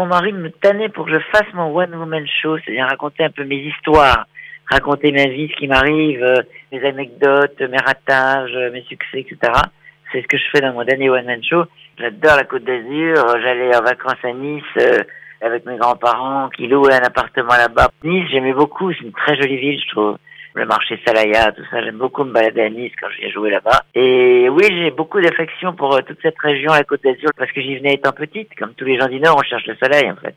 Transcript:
mon mari me tannait pour que je fasse mon one woman show, c'est-à-dire raconter un peu mes histoires, raconter ma vie, ce qui m'arrive, euh, mes anecdotes, mes ratages, euh, mes succès, etc. C'est ce que je fais dans mon dernier one man show. J'adore la Côte d'Azur. J'allais en vacances à Nice euh, avec mes grands-parents qui louaient un appartement là-bas. Nice, j'aimais beaucoup. C'est une très jolie ville, je trouve le marché Salaya, tout ça. J'aime beaucoup me balader à Nice quand je viens jouer là-bas. Et oui, j'ai beaucoup d'affection pour euh, toute cette région, la Côte d'Azur, parce que j'y venais étant petite. Comme tous les gens du Nord, on cherche le soleil, en fait.